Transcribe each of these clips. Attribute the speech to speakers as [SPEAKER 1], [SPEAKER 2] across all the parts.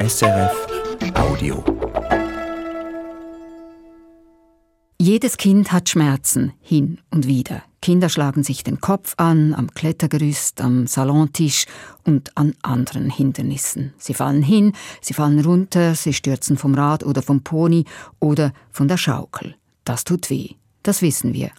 [SPEAKER 1] SRF Audio.
[SPEAKER 2] Jedes Kind hat Schmerzen hin und wieder. Kinder schlagen sich den Kopf an, am Klettergerüst, am Salontisch und an anderen Hindernissen. Sie fallen hin, sie fallen runter, sie stürzen vom Rad oder vom Pony oder von der Schaukel. Das tut weh, das wissen wir.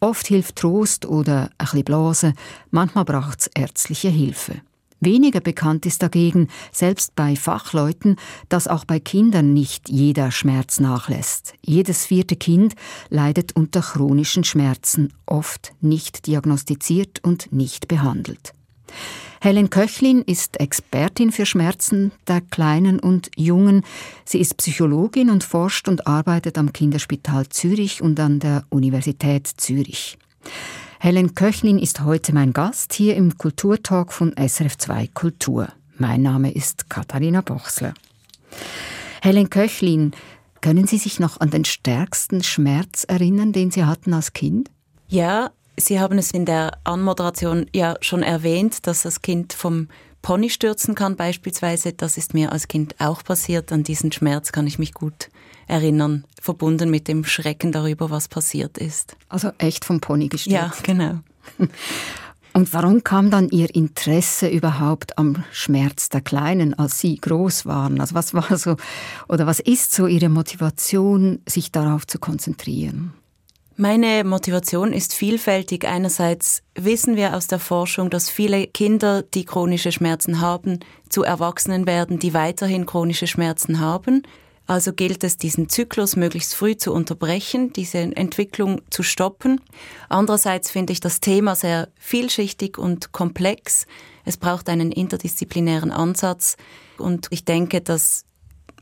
[SPEAKER 2] Oft hilft Trost oder ein bisschen Blase, manchmal braucht's ärztliche Hilfe. Weniger bekannt ist dagegen, selbst bei Fachleuten, dass auch bei Kindern nicht jeder Schmerz nachlässt. Jedes vierte Kind leidet unter chronischen Schmerzen, oft nicht diagnostiziert und nicht behandelt. Helen Köchlin ist Expertin für Schmerzen der Kleinen und Jungen. Sie ist Psychologin und forscht und arbeitet am Kinderspital Zürich und an der Universität Zürich. Helen Köchlin ist heute mein Gast hier im Kulturtalk von SRF2 Kultur. Mein Name ist Katharina Bochsler. Helen Köchlin, können Sie sich noch an den stärksten Schmerz erinnern, den Sie hatten als Kind?
[SPEAKER 3] Ja, Sie haben es in der Anmoderation ja schon erwähnt, dass das Kind vom Pony stürzen kann beispielsweise. Das ist mir als Kind auch passiert. An diesen Schmerz kann ich mich gut erinnern, verbunden mit dem Schrecken darüber, was passiert ist.
[SPEAKER 2] Also echt vom Pony gestürzt?
[SPEAKER 3] Ja, genau.
[SPEAKER 2] Und warum kam dann Ihr Interesse überhaupt am Schmerz der Kleinen, als Sie groß waren? Also was war so oder was ist so Ihre Motivation, sich darauf zu konzentrieren?
[SPEAKER 3] Meine Motivation ist vielfältig. Einerseits wissen wir aus der Forschung, dass viele Kinder, die chronische Schmerzen haben, zu Erwachsenen werden, die weiterhin chronische Schmerzen haben. Also gilt es, diesen Zyklus möglichst früh zu unterbrechen, diese Entwicklung zu stoppen. Andererseits finde ich das Thema sehr vielschichtig und komplex. Es braucht einen interdisziplinären Ansatz und ich denke, dass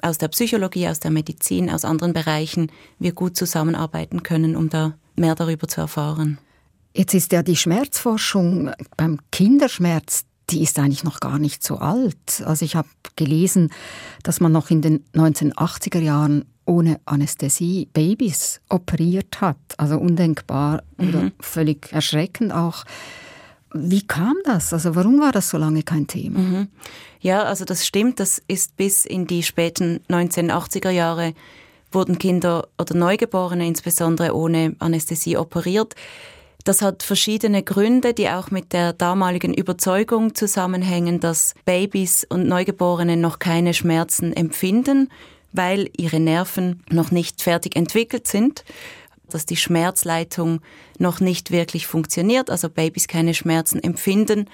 [SPEAKER 3] aus der Psychologie, aus der Medizin, aus anderen Bereichen wir gut zusammenarbeiten können, um da mehr darüber zu erfahren.
[SPEAKER 2] Jetzt ist ja die Schmerzforschung beim Kinderschmerz die ist eigentlich noch gar nicht so alt. Also ich habe gelesen, dass man noch in den 1980er Jahren ohne Anästhesie Babys operiert hat. Also undenkbar mhm. oder völlig erschreckend auch. Wie kam das? Also warum war das so lange kein Thema? Mhm.
[SPEAKER 3] Ja, also das stimmt. Das ist bis in die späten 1980er Jahre wurden Kinder oder Neugeborene insbesondere ohne Anästhesie operiert. Das hat verschiedene Gründe, die auch mit der damaligen Überzeugung zusammenhängen, dass Babys und Neugeborene noch keine Schmerzen empfinden, weil ihre Nerven noch nicht fertig entwickelt sind, dass die Schmerzleitung noch nicht wirklich funktioniert, also Babys keine Schmerzen empfinden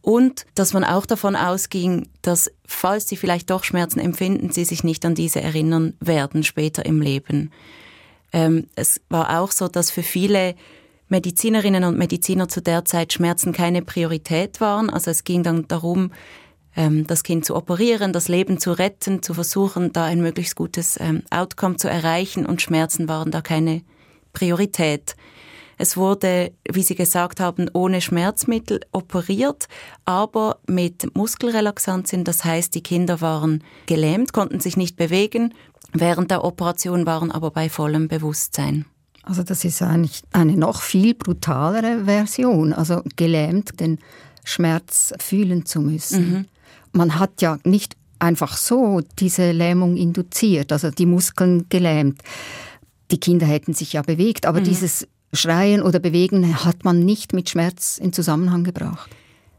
[SPEAKER 3] und dass man auch davon ausging, dass falls sie vielleicht doch Schmerzen empfinden, sie sich nicht an diese erinnern werden später im Leben. Ähm, es war auch so, dass für viele Medizinerinnen und Mediziner zu der Zeit Schmerzen keine Priorität waren. Also es ging dann darum, ähm, das Kind zu operieren, das Leben zu retten, zu versuchen, da ein möglichst gutes ähm, Outcome zu erreichen und Schmerzen waren da keine Priorität. Es wurde, wie Sie gesagt haben, ohne Schmerzmittel operiert, aber mit Muskelrelaxantien. Das heißt, die Kinder waren gelähmt, konnten sich nicht bewegen, während der Operation waren aber bei vollem Bewusstsein.
[SPEAKER 2] Also das ist eigentlich eine noch viel brutalere Version, also gelähmt den Schmerz fühlen zu müssen. Mhm. Man hat ja nicht einfach so diese Lähmung induziert, also die Muskeln gelähmt. Die Kinder hätten sich ja bewegt, aber mhm. dieses Schreien oder Bewegen hat man nicht mit Schmerz in Zusammenhang gebracht.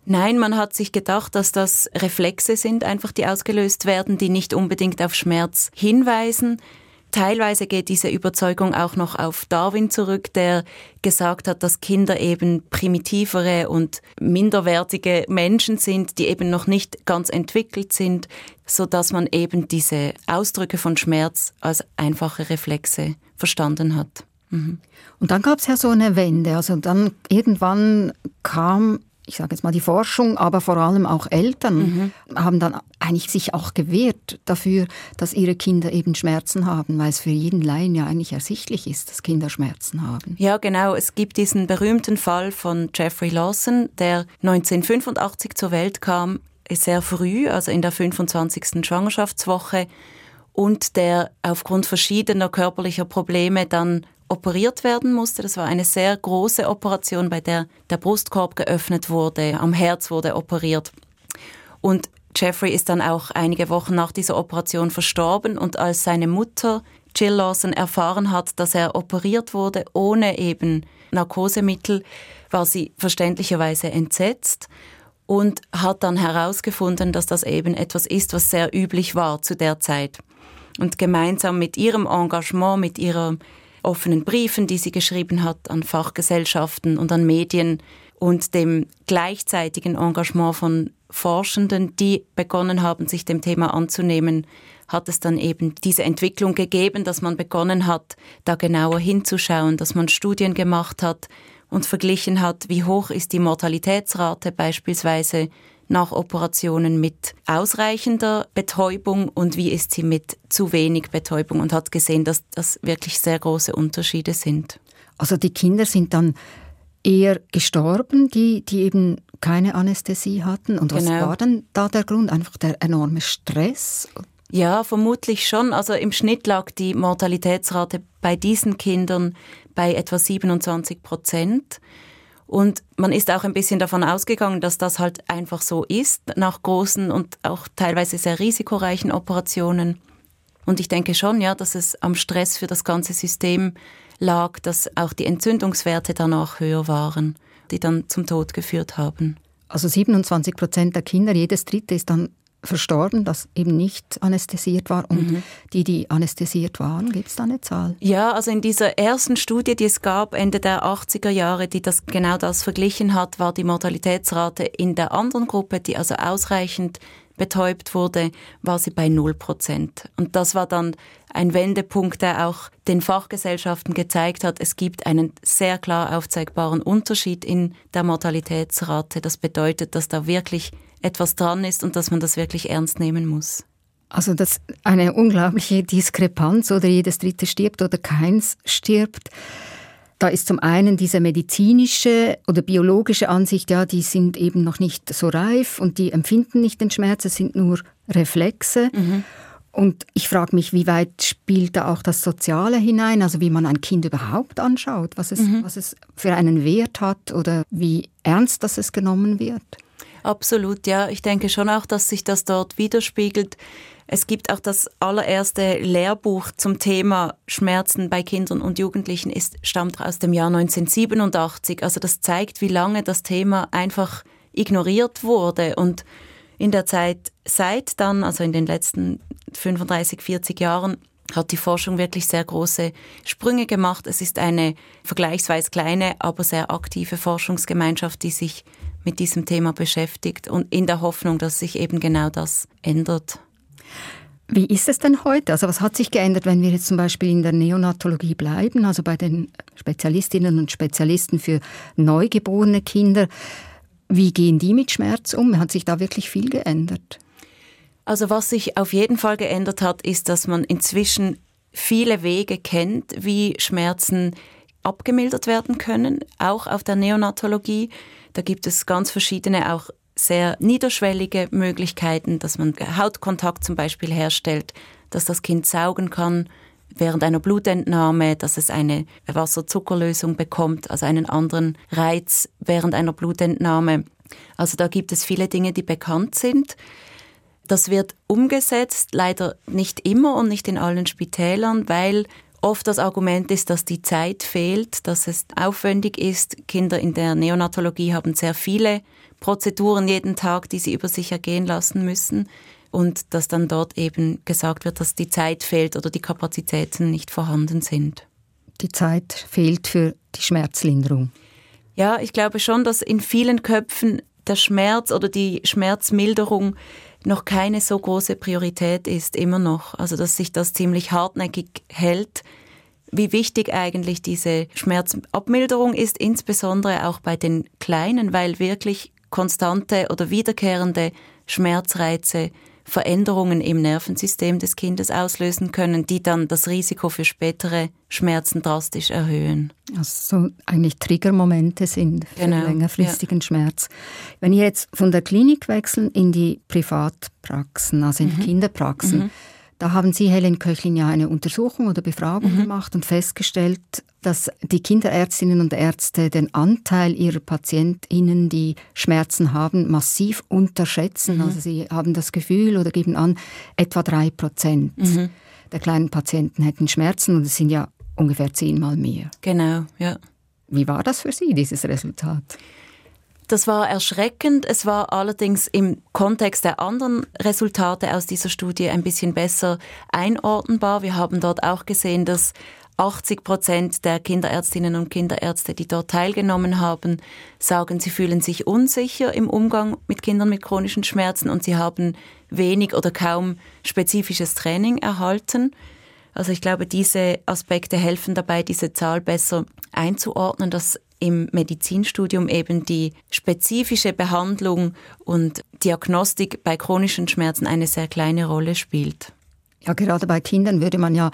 [SPEAKER 3] Nein, man hat sich gedacht, dass das Reflexe sind, einfach die ausgelöst werden, die nicht unbedingt auf Schmerz hinweisen. Teilweise geht diese Überzeugung auch noch auf Darwin zurück, der gesagt hat, dass Kinder eben primitivere und minderwertige Menschen sind, die eben noch nicht ganz entwickelt sind, so dass man eben diese Ausdrücke von Schmerz als einfache Reflexe verstanden hat.
[SPEAKER 2] Mhm. Und dann gab es ja so eine Wende. Also dann irgendwann kam ich sage jetzt mal die Forschung, aber vor allem auch Eltern mhm. haben dann eigentlich sich auch gewehrt dafür, dass ihre Kinder eben Schmerzen haben, weil es für jeden Laien ja eigentlich ersichtlich ist, dass Kinder Schmerzen haben.
[SPEAKER 3] Ja, genau. Es gibt diesen berühmten Fall von Jeffrey Lawson, der 1985 zur Welt kam, sehr früh, also in der 25. Schwangerschaftswoche und der aufgrund verschiedener körperlicher Probleme dann operiert werden musste. Das war eine sehr große Operation, bei der der Brustkorb geöffnet wurde, am Herz wurde operiert. Und Jeffrey ist dann auch einige Wochen nach dieser Operation verstorben und als seine Mutter Jill Lawson erfahren hat, dass er operiert wurde ohne eben Narkosemittel, war sie verständlicherweise entsetzt und hat dann herausgefunden, dass das eben etwas ist, was sehr üblich war zu der Zeit. Und gemeinsam mit ihrem Engagement, mit ihren offenen Briefen, die sie geschrieben hat an Fachgesellschaften und an Medien und dem gleichzeitigen Engagement von Forschenden, die begonnen haben, sich dem Thema anzunehmen, hat es dann eben diese Entwicklung gegeben, dass man begonnen hat, da genauer hinzuschauen, dass man Studien gemacht hat und verglichen hat, wie hoch ist die Mortalitätsrate beispielsweise nach Operationen mit ausreichender Betäubung und wie ist sie mit zu wenig Betäubung und hat gesehen, dass das wirklich sehr große Unterschiede sind.
[SPEAKER 2] Also die Kinder sind dann eher gestorben, die, die eben keine Anästhesie hatten. Und was genau. war dann da der Grund? Einfach der enorme Stress?
[SPEAKER 3] Ja, vermutlich schon. Also im Schnitt lag die Mortalitätsrate bei diesen Kindern bei etwa 27 Prozent. Und man ist auch ein bisschen davon ausgegangen, dass das halt einfach so ist, nach großen und auch teilweise sehr risikoreichen Operationen. Und ich denke schon, ja, dass es am Stress für das ganze System lag, dass auch die Entzündungswerte danach höher waren, die dann zum Tod geführt haben.
[SPEAKER 2] Also 27 Prozent der Kinder, jedes dritte ist dann verstorben, das eben nicht anästhesiert war. Und mhm. die, die anästhesiert waren, gibt es da eine Zahl?
[SPEAKER 3] Ja, also in dieser ersten Studie, die es gab, Ende der 80er Jahre, die das genau das verglichen hat, war die Mortalitätsrate in der anderen Gruppe, die also ausreichend betäubt wurde, war sie bei 0 Prozent. Und das war dann ein Wendepunkt, der auch den Fachgesellschaften gezeigt hat, es gibt einen sehr klar aufzeigbaren Unterschied in der Mortalitätsrate. Das bedeutet, dass da wirklich etwas dran ist und dass man das wirklich ernst nehmen muss.
[SPEAKER 2] Also das eine unglaubliche Diskrepanz oder jedes dritte stirbt oder keins stirbt. Da ist zum einen diese medizinische oder biologische Ansicht, ja, die sind eben noch nicht so reif und die empfinden nicht den Schmerz, es sind nur Reflexe. Mhm. Und ich frage mich, wie weit spielt da auch das Soziale hinein, also wie man ein Kind überhaupt anschaut, was es, mhm. was es für einen Wert hat oder wie ernst das es genommen wird.
[SPEAKER 3] Absolut, ja. Ich denke schon auch, dass sich das dort widerspiegelt. Es gibt auch das allererste Lehrbuch zum Thema Schmerzen bei Kindern und Jugendlichen, ist, stammt aus dem Jahr 1987. Also das zeigt, wie lange das Thema einfach ignoriert wurde. Und in der Zeit seit dann, also in den letzten 35, 40 Jahren, hat die Forschung wirklich sehr große Sprünge gemacht. Es ist eine vergleichsweise kleine, aber sehr aktive Forschungsgemeinschaft, die sich mit diesem Thema beschäftigt und in der Hoffnung, dass sich eben genau das ändert.
[SPEAKER 2] Wie ist es denn heute? Also was hat sich geändert, wenn wir jetzt zum Beispiel in der Neonatologie bleiben, also bei den Spezialistinnen und Spezialisten für neugeborene Kinder? Wie gehen die mit Schmerz um? Hat sich da wirklich viel geändert?
[SPEAKER 3] Also was sich auf jeden Fall geändert hat, ist, dass man inzwischen viele Wege kennt, wie Schmerzen abgemildert werden können, auch auf der Neonatologie. Da gibt es ganz verschiedene, auch sehr niederschwellige Möglichkeiten, dass man Hautkontakt zum Beispiel herstellt, dass das Kind saugen kann während einer Blutentnahme, dass es eine Wasserzuckerlösung bekommt, also einen anderen Reiz während einer Blutentnahme. Also da gibt es viele Dinge, die bekannt sind. Das wird umgesetzt, leider nicht immer und nicht in allen Spitälern, weil oft das Argument ist, dass die Zeit fehlt, dass es aufwendig ist. Kinder in der Neonatologie haben sehr viele Prozeduren jeden Tag, die sie über sich ergehen lassen müssen. Und dass dann dort eben gesagt wird, dass die Zeit fehlt oder die Kapazitäten nicht vorhanden sind.
[SPEAKER 2] Die Zeit fehlt für die Schmerzlinderung.
[SPEAKER 3] Ja, ich glaube schon, dass in vielen Köpfen der Schmerz oder die Schmerzmilderung noch keine so große Priorität ist, immer noch. Also dass sich das ziemlich hartnäckig hält. Wie wichtig eigentlich diese Schmerzabmilderung ist, insbesondere auch bei den Kleinen, weil wirklich konstante oder wiederkehrende Schmerzreize Veränderungen im Nervensystem des Kindes auslösen können, die dann das Risiko für spätere Schmerzen drastisch erhöhen.
[SPEAKER 2] Also so eigentlich Triggermomente sind für genau, längerfristigen ja. Schmerz. Wenn ihr jetzt von der Klinik wechseln in die Privatpraxen, also in mhm. die Kinderpraxen, mhm. Da haben Sie, Helen Köchlin, ja eine Untersuchung oder Befragung mhm. gemacht und festgestellt, dass die Kinderärztinnen und Ärzte den Anteil ihrer PatientInnen, die Schmerzen haben, massiv unterschätzen. Mhm. Also sie haben das Gefühl oder geben an, etwa drei Prozent mhm. der kleinen Patienten hätten Schmerzen und es sind ja ungefähr zehnmal mehr.
[SPEAKER 3] Genau, ja.
[SPEAKER 2] Wie war das für Sie, dieses Resultat?
[SPEAKER 3] Das war erschreckend. Es war allerdings im Kontext der anderen Resultate aus dieser Studie ein bisschen besser einordnbar. Wir haben dort auch gesehen, dass 80 Prozent der Kinderärztinnen und Kinderärzte, die dort teilgenommen haben, sagen, sie fühlen sich unsicher im Umgang mit Kindern mit chronischen Schmerzen und sie haben wenig oder kaum spezifisches Training erhalten. Also ich glaube, diese Aspekte helfen dabei, diese Zahl besser einzuordnen, dass im Medizinstudium eben die spezifische Behandlung und Diagnostik bei chronischen Schmerzen eine sehr kleine Rolle spielt.
[SPEAKER 2] Ja, gerade bei Kindern würde man ja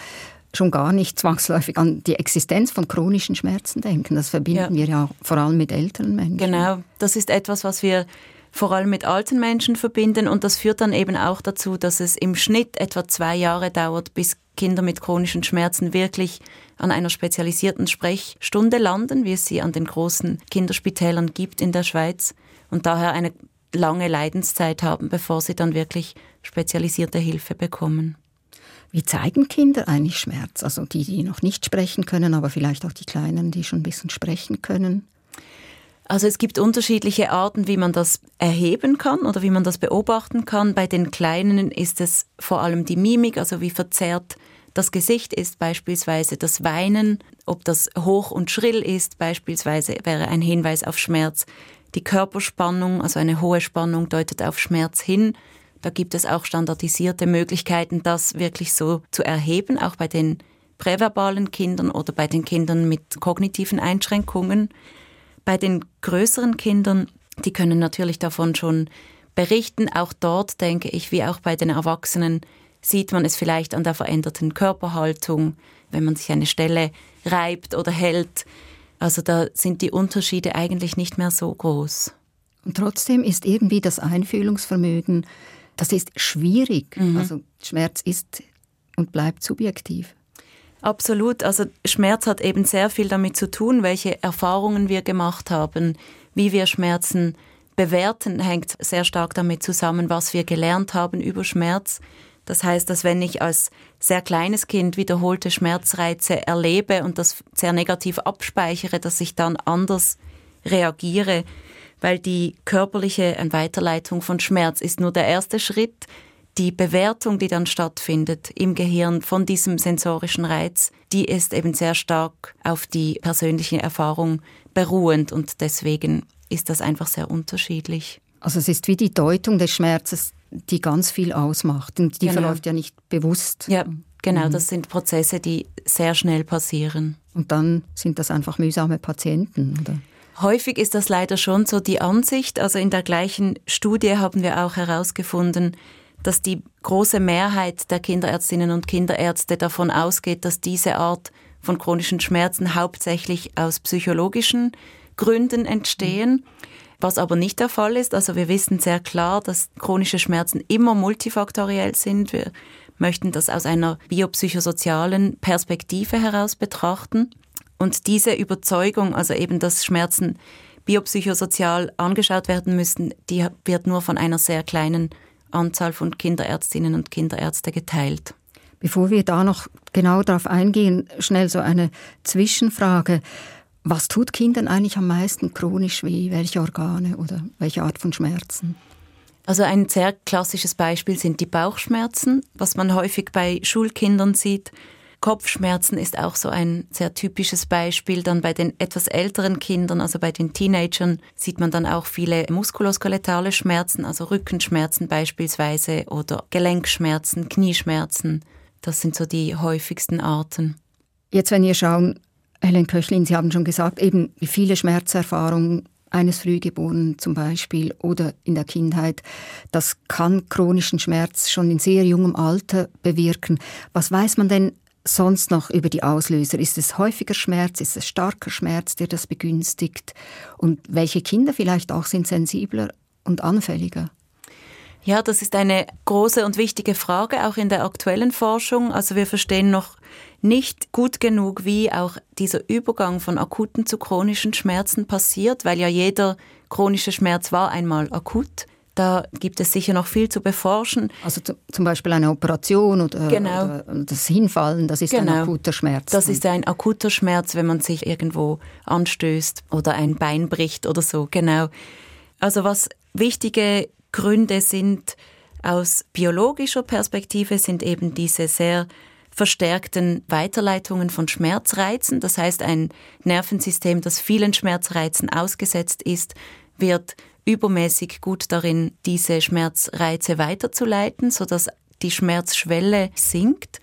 [SPEAKER 2] schon gar nicht zwangsläufig an die Existenz von chronischen Schmerzen denken. Das verbinden ja. wir ja vor allem mit älteren Menschen.
[SPEAKER 3] Genau, das ist etwas, was wir vor allem mit alten Menschen verbinden und das führt dann eben auch dazu, dass es im Schnitt etwa zwei Jahre dauert, bis Kinder mit chronischen Schmerzen wirklich an einer spezialisierten Sprechstunde landen, wie es sie an den großen Kinderspitälern gibt in der Schweiz und daher eine lange Leidenszeit haben, bevor sie dann wirklich spezialisierte Hilfe bekommen.
[SPEAKER 2] Wie zeigen Kinder eigentlich Schmerz? Also die, die noch nicht sprechen können, aber vielleicht auch die Kleinen, die schon ein bisschen sprechen können?
[SPEAKER 3] Also es gibt unterschiedliche Arten, wie man das erheben kann oder wie man das beobachten kann. Bei den Kleinen ist es vor allem die Mimik, also wie verzerrt das Gesicht ist, beispielsweise das Weinen, ob das hoch und schrill ist, beispielsweise wäre ein Hinweis auf Schmerz. Die Körperspannung, also eine hohe Spannung, deutet auf Schmerz hin. Da gibt es auch standardisierte Möglichkeiten, das wirklich so zu erheben, auch bei den präverbalen Kindern oder bei den Kindern mit kognitiven Einschränkungen. Bei den größeren Kindern, die können natürlich davon schon berichten. Auch dort denke ich, wie auch bei den Erwachsenen, sieht man es vielleicht an der veränderten Körperhaltung, wenn man sich eine Stelle reibt oder hält. Also da sind die Unterschiede eigentlich nicht mehr so groß.
[SPEAKER 2] Und trotzdem ist irgendwie das Einfühlungsvermögen, das ist schwierig. Mhm. Also Schmerz ist und bleibt subjektiv.
[SPEAKER 3] Absolut. Also Schmerz hat eben sehr viel damit zu tun, welche Erfahrungen wir gemacht haben, wie wir Schmerzen bewerten, hängt sehr stark damit zusammen, was wir gelernt haben über Schmerz. Das heißt, dass wenn ich als sehr kleines Kind wiederholte Schmerzreize erlebe und das sehr negativ abspeichere, dass ich dann anders reagiere, weil die körperliche Weiterleitung von Schmerz ist nur der erste Schritt die Bewertung, die dann stattfindet im Gehirn von diesem sensorischen Reiz, die ist eben sehr stark auf die persönliche Erfahrung beruhend und deswegen ist das einfach sehr unterschiedlich.
[SPEAKER 2] Also es ist wie die Deutung des Schmerzes, die ganz viel ausmacht und die genau. verläuft ja nicht bewusst.
[SPEAKER 3] Ja, genau, mhm. das sind Prozesse, die sehr schnell passieren.
[SPEAKER 2] Und dann sind das einfach mühsame Patienten, oder?
[SPEAKER 3] Häufig ist das leider schon so die Ansicht. Also in der gleichen Studie haben wir auch herausgefunden, dass die große Mehrheit der Kinderärztinnen und Kinderärzte davon ausgeht, dass diese Art von chronischen Schmerzen hauptsächlich aus psychologischen Gründen entstehen. Was aber nicht der Fall ist. Also wir wissen sehr klar, dass chronische Schmerzen immer multifaktoriell sind. Wir möchten das aus einer biopsychosozialen Perspektive heraus betrachten. Und diese Überzeugung, also eben, dass Schmerzen biopsychosozial angeschaut werden müssen, die wird nur von einer sehr kleinen Anzahl von Kinderärztinnen und Kinderärzte geteilt.
[SPEAKER 2] Bevor wir da noch genau darauf eingehen, schnell so eine Zwischenfrage. Was tut Kindern eigentlich am meisten chronisch weh? Welche Organe oder welche Art von Schmerzen?
[SPEAKER 3] Also ein sehr klassisches Beispiel sind die Bauchschmerzen, was man häufig bei Schulkindern sieht. Kopfschmerzen ist auch so ein sehr typisches Beispiel. Dann bei den etwas älteren Kindern, also bei den Teenagern, sieht man dann auch viele muskuloskeletale Schmerzen, also Rückenschmerzen beispielsweise oder Gelenkschmerzen, Knieschmerzen. Das sind so die häufigsten Arten.
[SPEAKER 2] Jetzt, wenn wir schauen, Helen Köchlin, Sie haben schon gesagt, eben wie viele Schmerzerfahrungen eines Frühgeborenen zum Beispiel oder in der Kindheit, das kann chronischen Schmerz schon in sehr jungem Alter bewirken. Was weiß man denn sonst noch über die Auslöser? Ist es häufiger Schmerz? Ist es starker Schmerz, der das begünstigt? Und welche Kinder vielleicht auch sind sensibler und anfälliger?
[SPEAKER 3] Ja, das ist eine große und wichtige Frage, auch in der aktuellen Forschung. Also wir verstehen noch nicht gut genug, wie auch dieser Übergang von akuten zu chronischen Schmerzen passiert, weil ja jeder chronische Schmerz war einmal akut. Da gibt es sicher noch viel zu beforschen.
[SPEAKER 2] Also zum Beispiel eine Operation oder,
[SPEAKER 3] genau.
[SPEAKER 2] oder das Hinfallen, das ist genau. ein akuter Schmerz.
[SPEAKER 3] Das ist ein akuter Schmerz, wenn man sich irgendwo anstößt oder ein Bein bricht oder so, genau. Also was wichtige Gründe sind aus biologischer Perspektive, sind eben diese sehr verstärkten Weiterleitungen von Schmerzreizen. Das heißt, ein Nervensystem, das vielen Schmerzreizen ausgesetzt ist, wird übermäßig gut darin, diese Schmerzreize weiterzuleiten, sodass die Schmerzschwelle sinkt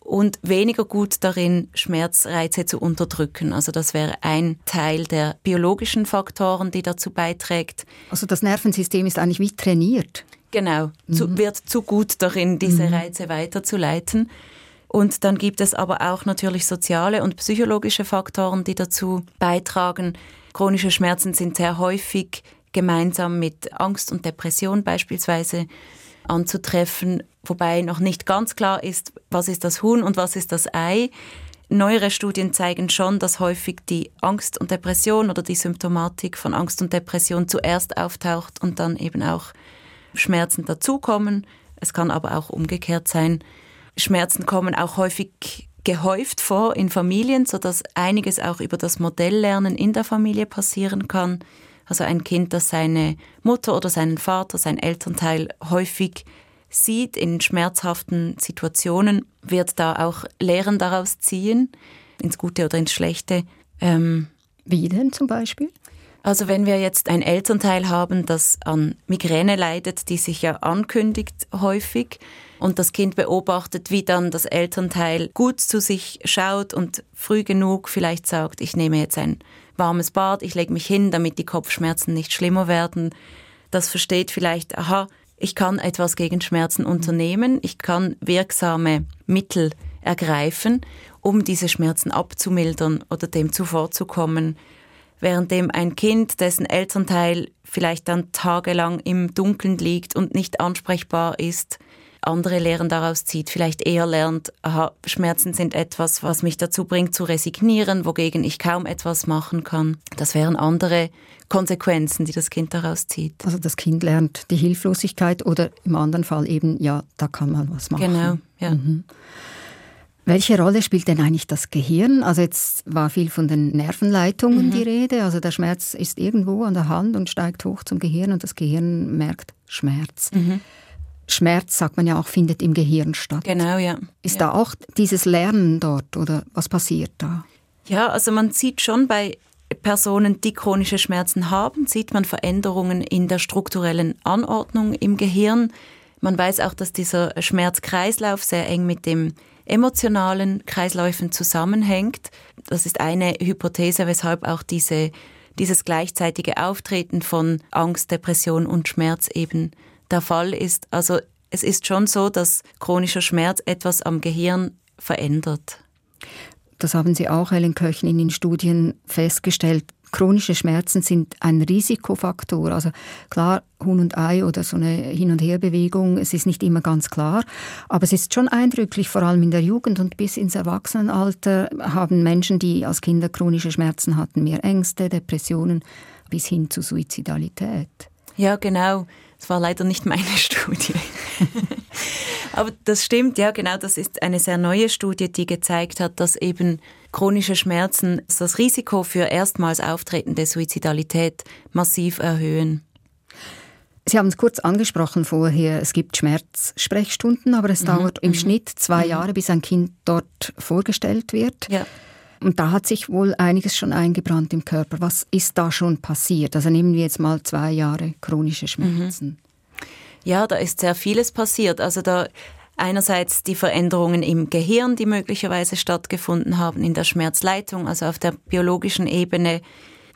[SPEAKER 3] und weniger gut darin, Schmerzreize zu unterdrücken. Also das wäre ein Teil der biologischen Faktoren, die dazu beiträgt.
[SPEAKER 2] Also das Nervensystem ist eigentlich wie trainiert.
[SPEAKER 3] Genau, mhm. zu, wird zu gut darin, diese mhm. Reize weiterzuleiten. Und dann gibt es aber auch natürlich soziale und psychologische Faktoren, die dazu beitragen. Chronische Schmerzen sind sehr häufig gemeinsam mit Angst und Depression beispielsweise anzutreffen, wobei noch nicht ganz klar ist, was ist das Huhn und was ist das Ei. Neuere Studien zeigen schon, dass häufig die Angst und Depression oder die Symptomatik von Angst und Depression zuerst auftaucht und dann eben auch Schmerzen dazukommen. Es kann aber auch umgekehrt sein. Schmerzen kommen auch häufig gehäuft vor in Familien, sodass einiges auch über das Modelllernen in der Familie passieren kann. Also ein Kind, das seine Mutter oder seinen Vater, sein Elternteil häufig sieht in schmerzhaften Situationen, wird da auch Lehren daraus ziehen, ins Gute oder ins Schlechte.
[SPEAKER 2] Ähm, Wie denn zum Beispiel?
[SPEAKER 3] Also wenn wir jetzt ein Elternteil haben, das an Migräne leidet, die sich ja ankündigt häufig, und das Kind beobachtet, wie dann das Elternteil gut zu sich schaut und früh genug vielleicht sagt, ich nehme jetzt ein warmes Bad, ich lege mich hin, damit die Kopfschmerzen nicht schlimmer werden. Das versteht vielleicht, aha, ich kann etwas gegen Schmerzen unternehmen, ich kann wirksame Mittel ergreifen, um diese Schmerzen abzumildern oder dem zuvorzukommen. Währenddem ein Kind, dessen Elternteil vielleicht dann tagelang im Dunkeln liegt und nicht ansprechbar ist, andere Lehren daraus zieht, vielleicht eher lernt, aha, Schmerzen sind etwas, was mich dazu bringt zu resignieren, wogegen ich kaum etwas machen kann. Das wären andere Konsequenzen, die das Kind daraus zieht.
[SPEAKER 2] Also das Kind lernt die Hilflosigkeit oder im anderen Fall eben, ja, da kann man was machen.
[SPEAKER 3] Genau, ja. Mhm.
[SPEAKER 2] Welche Rolle spielt denn eigentlich das Gehirn? Also jetzt war viel von den Nervenleitungen mhm. die Rede. Also der Schmerz ist irgendwo an der Hand und steigt hoch zum Gehirn und das Gehirn merkt Schmerz. Mhm. Schmerz, sagt man ja auch, findet im Gehirn statt.
[SPEAKER 3] Genau, ja.
[SPEAKER 2] Ist
[SPEAKER 3] ja.
[SPEAKER 2] da auch dieses Lernen dort oder was passiert da?
[SPEAKER 3] Ja, also man sieht schon bei Personen, die chronische Schmerzen haben, sieht man Veränderungen in der strukturellen Anordnung im Gehirn. Man weiß auch, dass dieser Schmerzkreislauf sehr eng mit dem emotionalen Kreisläufen zusammenhängt. Das ist eine Hypothese, weshalb auch diese, dieses gleichzeitige Auftreten von Angst, Depression und Schmerz eben der Fall ist. Also es ist schon so, dass chronischer Schmerz etwas am Gehirn verändert.
[SPEAKER 2] Das haben Sie auch, Helen Köchen, in den Studien festgestellt. Chronische Schmerzen sind ein Risikofaktor. Also klar, Huhn und Ei oder so eine Hin- und Herbewegung, es ist nicht immer ganz klar. Aber es ist schon eindrücklich, vor allem in der Jugend und bis ins Erwachsenenalter haben Menschen, die als Kinder chronische Schmerzen hatten, mehr Ängste, Depressionen bis hin zu Suizidalität.
[SPEAKER 3] Ja, genau. Das war leider nicht meine Studie. Aber das stimmt, ja, genau. Das ist eine sehr neue Studie, die gezeigt hat, dass eben chronische Schmerzen das Risiko für erstmals auftretende Suizidalität massiv erhöhen.
[SPEAKER 2] Sie haben es kurz angesprochen vorher, es gibt Schmerzsprechstunden, aber es mhm. dauert im mhm. Schnitt zwei mhm. Jahre, bis ein Kind dort vorgestellt wird. Ja. Und da hat sich wohl einiges schon eingebrannt im Körper. Was ist da schon passiert? Also nehmen wir jetzt mal zwei Jahre chronische Schmerzen. Mhm.
[SPEAKER 3] Ja, da ist sehr vieles passiert. Also da einerseits die Veränderungen im Gehirn, die möglicherweise stattgefunden haben, in der Schmerzleitung, also auf der biologischen Ebene.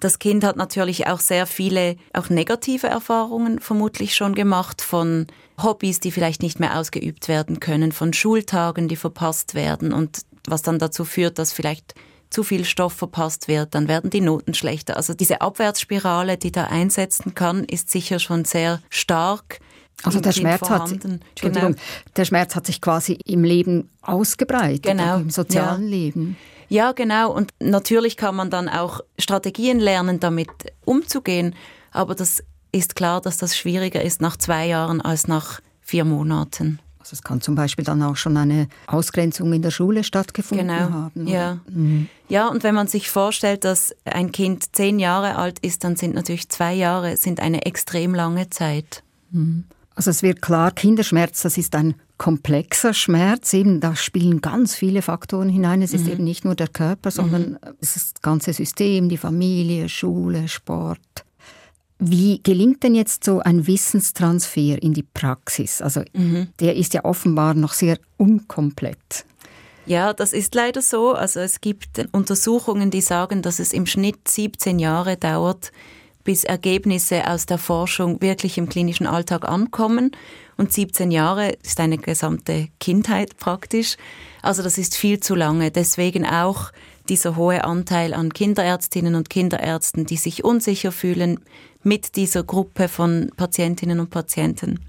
[SPEAKER 3] Das Kind hat natürlich auch sehr viele, auch negative Erfahrungen vermutlich schon gemacht von Hobbys, die vielleicht nicht mehr ausgeübt werden können, von Schultagen, die verpasst werden und was dann dazu führt, dass vielleicht zu viel Stoff verpasst wird, dann werden die Noten schlechter. Also diese Abwärtsspirale, die da einsetzen kann, ist sicher schon sehr stark.
[SPEAKER 2] Also der Schmerz, hat, genau. der Schmerz hat sich quasi im Leben ausgebreitet, genau. im sozialen ja. Leben.
[SPEAKER 3] Ja, genau. Und natürlich kann man dann auch Strategien lernen, damit umzugehen. Aber das ist klar, dass das schwieriger ist nach zwei Jahren als nach vier Monaten.
[SPEAKER 2] Es kann zum Beispiel dann auch schon eine Ausgrenzung in der Schule stattgefunden genau. haben.
[SPEAKER 3] Ja. Mhm. ja, und wenn man sich vorstellt, dass ein Kind zehn Jahre alt ist, dann sind natürlich zwei Jahre sind eine extrem lange Zeit.
[SPEAKER 2] Mhm. Also es wird klar, Kinderschmerz, das ist ein komplexer Schmerz. Eben, da spielen ganz viele Faktoren hinein. Es ist mhm. eben nicht nur der Körper, sondern mhm. es ist das ganze System, die Familie, Schule, Sport. Wie gelingt denn jetzt so ein Wissenstransfer in die Praxis? Also mhm. der ist ja offenbar noch sehr unkomplett.
[SPEAKER 3] Ja, das ist leider so. Also es gibt Untersuchungen, die sagen, dass es im Schnitt 17 Jahre dauert, bis Ergebnisse aus der Forschung wirklich im klinischen Alltag ankommen. Und 17 Jahre ist eine gesamte Kindheit praktisch. Also das ist viel zu lange. Deswegen auch dieser hohe Anteil an Kinderärztinnen und Kinderärzten, die sich unsicher fühlen mit dieser Gruppe von Patientinnen und Patienten.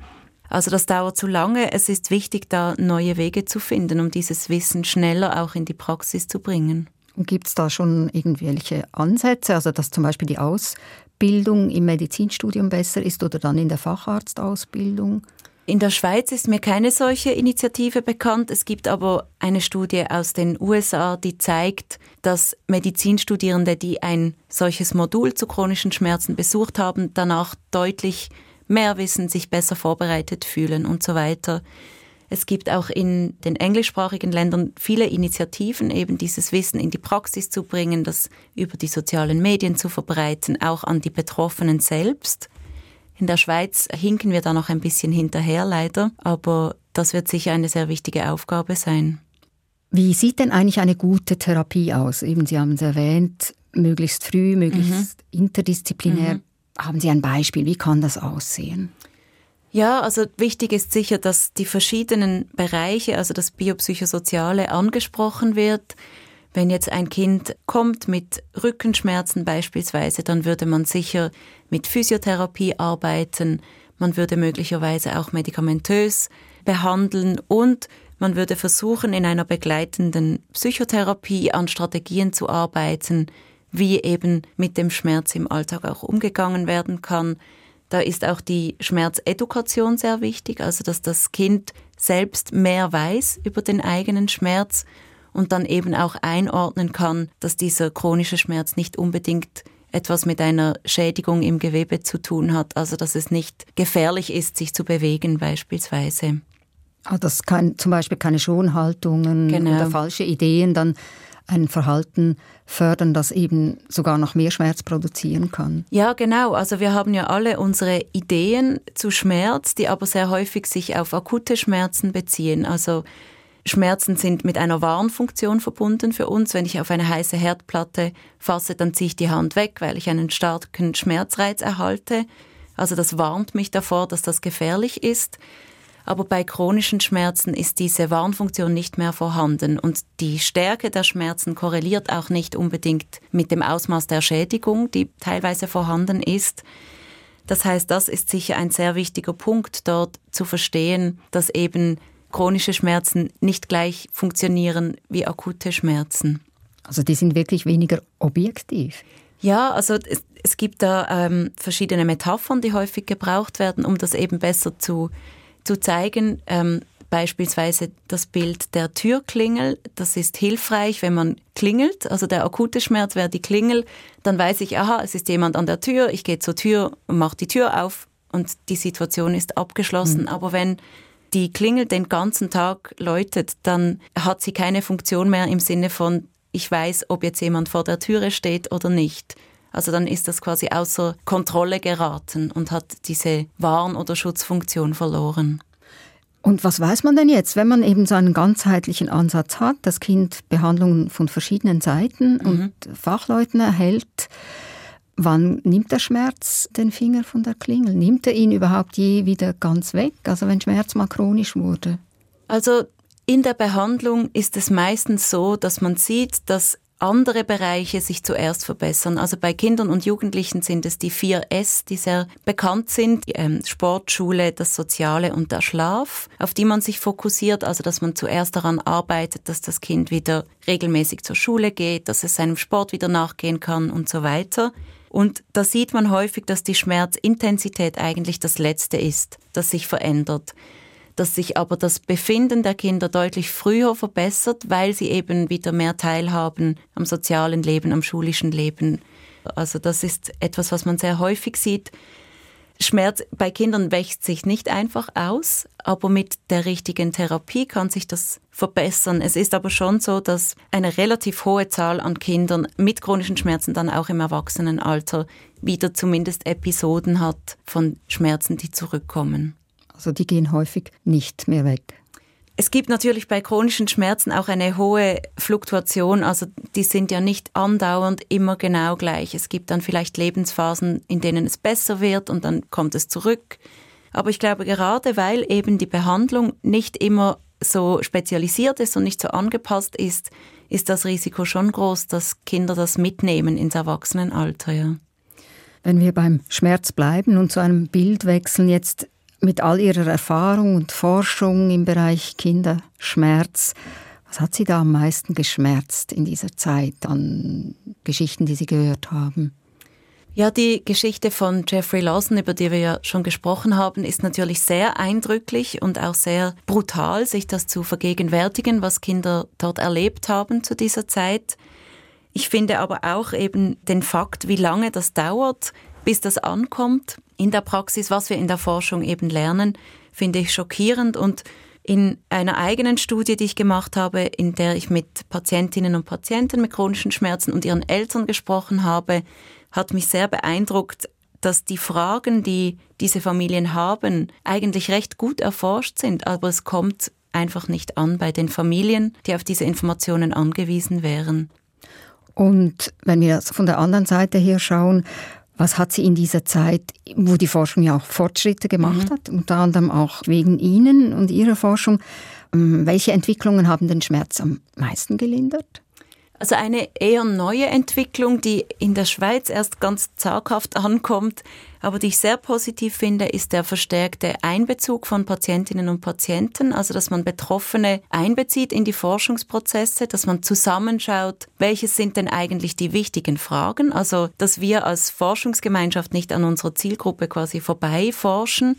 [SPEAKER 3] Also das dauert zu lange. Es ist wichtig, da neue Wege zu finden, um dieses Wissen schneller auch in die Praxis zu bringen.
[SPEAKER 2] Gibt es da schon irgendwelche Ansätze, also dass zum Beispiel die Ausbildung im Medizinstudium besser ist oder dann in der Facharztausbildung?
[SPEAKER 3] In der Schweiz ist mir keine solche Initiative bekannt. Es gibt aber eine Studie aus den USA, die zeigt, dass Medizinstudierende, die ein solches Modul zu chronischen Schmerzen besucht haben, danach deutlich mehr wissen, sich besser vorbereitet fühlen und so weiter. Es gibt auch in den englischsprachigen Ländern viele Initiativen, eben dieses Wissen in die Praxis zu bringen, das über die sozialen Medien zu verbreiten, auch an die Betroffenen selbst. In der Schweiz hinken wir da noch ein bisschen hinterher leider, aber das wird sicher eine sehr wichtige Aufgabe sein.
[SPEAKER 2] Wie sieht denn eigentlich eine gute Therapie aus? Eben, Sie haben es erwähnt, möglichst früh, möglichst mhm. interdisziplinär. Mhm. Haben Sie ein Beispiel? Wie kann das aussehen?
[SPEAKER 3] Ja, also wichtig ist sicher, dass die verschiedenen Bereiche, also das Biopsychosoziale angesprochen wird. Wenn jetzt ein Kind kommt mit Rückenschmerzen beispielsweise, dann würde man sicher mit Physiotherapie arbeiten, man würde möglicherweise auch medikamentös behandeln und man würde versuchen, in einer begleitenden Psychotherapie an Strategien zu arbeiten, wie eben mit dem Schmerz im Alltag auch umgegangen werden kann. Da ist auch die Schmerzedukation sehr wichtig, also dass das Kind selbst mehr weiß über den eigenen Schmerz und dann eben auch einordnen kann, dass dieser chronische Schmerz nicht unbedingt etwas mit einer Schädigung im Gewebe zu tun hat, also dass es nicht gefährlich ist, sich zu bewegen beispielsweise.
[SPEAKER 2] Also dass kein, zum Beispiel keine Schonhaltungen genau. oder falsche Ideen dann ein Verhalten fördern, das eben sogar noch mehr Schmerz produzieren kann.
[SPEAKER 3] Ja, genau. Also wir haben ja alle unsere Ideen zu Schmerz, die aber sehr häufig sich auf akute Schmerzen beziehen. Also Schmerzen sind mit einer Warnfunktion verbunden für uns. Wenn ich auf eine heiße Herdplatte fasse, dann ziehe ich die Hand weg, weil ich einen starken Schmerzreiz erhalte. Also das warnt mich davor, dass das gefährlich ist. Aber bei chronischen Schmerzen ist diese Warnfunktion nicht mehr vorhanden und die Stärke der Schmerzen korreliert auch nicht unbedingt mit dem Ausmaß der Schädigung, die teilweise vorhanden ist. Das heißt, das ist sicher ein sehr wichtiger Punkt dort zu verstehen, dass eben chronische Schmerzen nicht gleich funktionieren wie akute Schmerzen.
[SPEAKER 2] Also die sind wirklich weniger objektiv.
[SPEAKER 3] Ja, also es, es gibt da ähm, verschiedene Metaphern, die häufig gebraucht werden, um das eben besser zu, zu zeigen. Ähm, beispielsweise das Bild der Türklingel. Das ist hilfreich, wenn man klingelt. Also der akute Schmerz wäre die Klingel. Dann weiß ich, aha, es ist jemand an der Tür. Ich gehe zur Tür und mache die Tür auf und die Situation ist abgeschlossen. Mhm. Aber wenn die Klingel den ganzen Tag läutet, dann hat sie keine Funktion mehr im Sinne von, ich weiß, ob jetzt jemand vor der Türe steht oder nicht. Also dann ist das quasi außer Kontrolle geraten und hat diese Warn- oder Schutzfunktion verloren.
[SPEAKER 2] Und was weiß man denn jetzt, wenn man eben so einen ganzheitlichen Ansatz hat, das Kind Behandlungen von verschiedenen Seiten mhm. und Fachleuten erhält? Wann nimmt der Schmerz den Finger von der Klingel? Nimmt er ihn überhaupt je wieder ganz weg? Also wenn Schmerz mal chronisch wurde?
[SPEAKER 3] Also in der Behandlung ist es meistens so, dass man sieht, dass andere Bereiche sich zuerst verbessern. Also bei Kindern und Jugendlichen sind es die vier S, die sehr bekannt sind. Die, ähm, Sport, Schule, das Soziale und der Schlaf, auf die man sich fokussiert. Also dass man zuerst daran arbeitet, dass das Kind wieder regelmäßig zur Schule geht, dass es seinem Sport wieder nachgehen kann und so weiter. Und da sieht man häufig, dass die Schmerzintensität eigentlich das Letzte ist, das sich verändert dass sich aber das Befinden der Kinder deutlich früher verbessert, weil sie eben wieder mehr teilhaben am sozialen Leben, am schulischen Leben. Also das ist etwas, was man sehr häufig sieht. Schmerz bei Kindern wächst sich nicht einfach aus, aber mit der richtigen Therapie kann sich das verbessern. Es ist aber schon so, dass eine relativ hohe Zahl an Kindern mit chronischen Schmerzen dann auch im Erwachsenenalter wieder zumindest Episoden hat von Schmerzen, die zurückkommen.
[SPEAKER 2] Also die gehen häufig nicht mehr weg.
[SPEAKER 3] Es gibt natürlich bei chronischen Schmerzen auch eine hohe Fluktuation. Also die sind ja nicht andauernd immer genau gleich. Es gibt dann vielleicht Lebensphasen, in denen es besser wird und dann kommt es zurück. Aber ich glaube, gerade weil eben die Behandlung nicht immer so spezialisiert ist und nicht so angepasst ist, ist das Risiko schon groß, dass Kinder das mitnehmen ins Erwachsenenalter. Ja.
[SPEAKER 2] Wenn wir beim Schmerz bleiben und zu einem Bild wechseln, jetzt mit all Ihrer Erfahrung und Forschung im Bereich Kinderschmerz, was hat Sie da am meisten geschmerzt in dieser Zeit an Geschichten, die Sie gehört haben?
[SPEAKER 3] Ja, die Geschichte von Jeffrey Lawson, über die wir ja schon gesprochen haben, ist natürlich sehr eindrücklich und auch sehr brutal, sich das zu vergegenwärtigen, was Kinder dort erlebt haben zu dieser Zeit. Ich finde aber auch eben den Fakt, wie lange das dauert, bis das ankommt in der Praxis, was wir in der Forschung eben lernen, finde ich schockierend und in einer eigenen Studie, die ich gemacht habe, in der ich mit Patientinnen und Patienten mit chronischen Schmerzen und ihren Eltern gesprochen habe, hat mich sehr beeindruckt, dass die Fragen, die diese Familien haben, eigentlich recht gut erforscht sind, aber es kommt einfach nicht an bei den Familien, die auf diese Informationen angewiesen wären.
[SPEAKER 2] Und wenn wir von der anderen Seite her schauen, was hat sie in dieser Zeit, wo die Forschung ja auch Fortschritte gemacht mhm. hat, unter anderem auch wegen Ihnen und Ihrer Forschung, ähm, welche Entwicklungen haben den Schmerz am meisten gelindert?
[SPEAKER 3] Also eine eher neue Entwicklung, die in der Schweiz erst ganz zaghaft ankommt, aber die ich sehr positiv finde, ist der verstärkte Einbezug von Patientinnen und Patienten, also dass man Betroffene einbezieht in die Forschungsprozesse, dass man zusammenschaut, welche sind denn eigentlich die wichtigen Fragen, also dass wir als Forschungsgemeinschaft nicht an unserer Zielgruppe quasi vorbei forschen,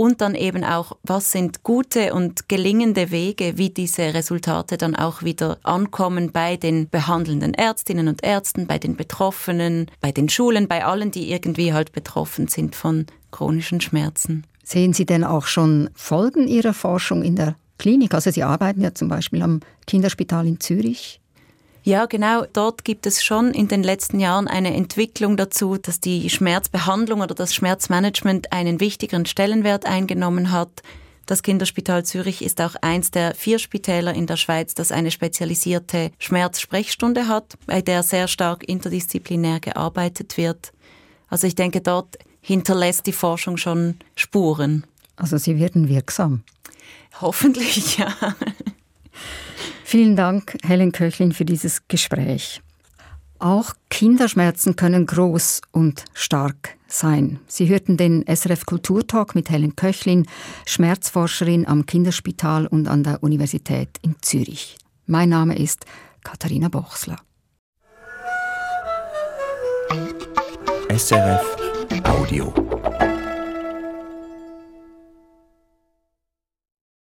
[SPEAKER 3] und dann eben auch, was sind gute und gelingende Wege, wie diese Resultate dann auch wieder ankommen bei den behandelnden Ärztinnen und Ärzten, bei den Betroffenen, bei den Schulen, bei allen, die irgendwie halt betroffen sind von chronischen Schmerzen.
[SPEAKER 2] Sehen Sie denn auch schon Folgen Ihrer Forschung in der Klinik? Also Sie arbeiten ja zum Beispiel am Kinderspital in Zürich.
[SPEAKER 3] Ja, genau. Dort gibt es schon in den letzten Jahren eine Entwicklung dazu, dass die Schmerzbehandlung oder das Schmerzmanagement einen wichtigeren Stellenwert eingenommen hat. Das Kinderspital Zürich ist auch eins der vier Spitäler in der Schweiz, das eine spezialisierte Schmerzsprechstunde hat, bei der sehr stark interdisziplinär gearbeitet wird. Also ich denke, dort hinterlässt die Forschung schon Spuren.
[SPEAKER 2] Also sie werden wirksam.
[SPEAKER 3] Hoffentlich, ja.
[SPEAKER 2] Vielen Dank, Helen Köchlin, für dieses Gespräch. Auch Kinderschmerzen können groß und stark sein. Sie hörten den SRF Kulturtalk mit Helen Köchlin, Schmerzforscherin am Kinderspital und an der Universität in Zürich. Mein Name ist Katharina Bochsler.
[SPEAKER 1] SRF Audio.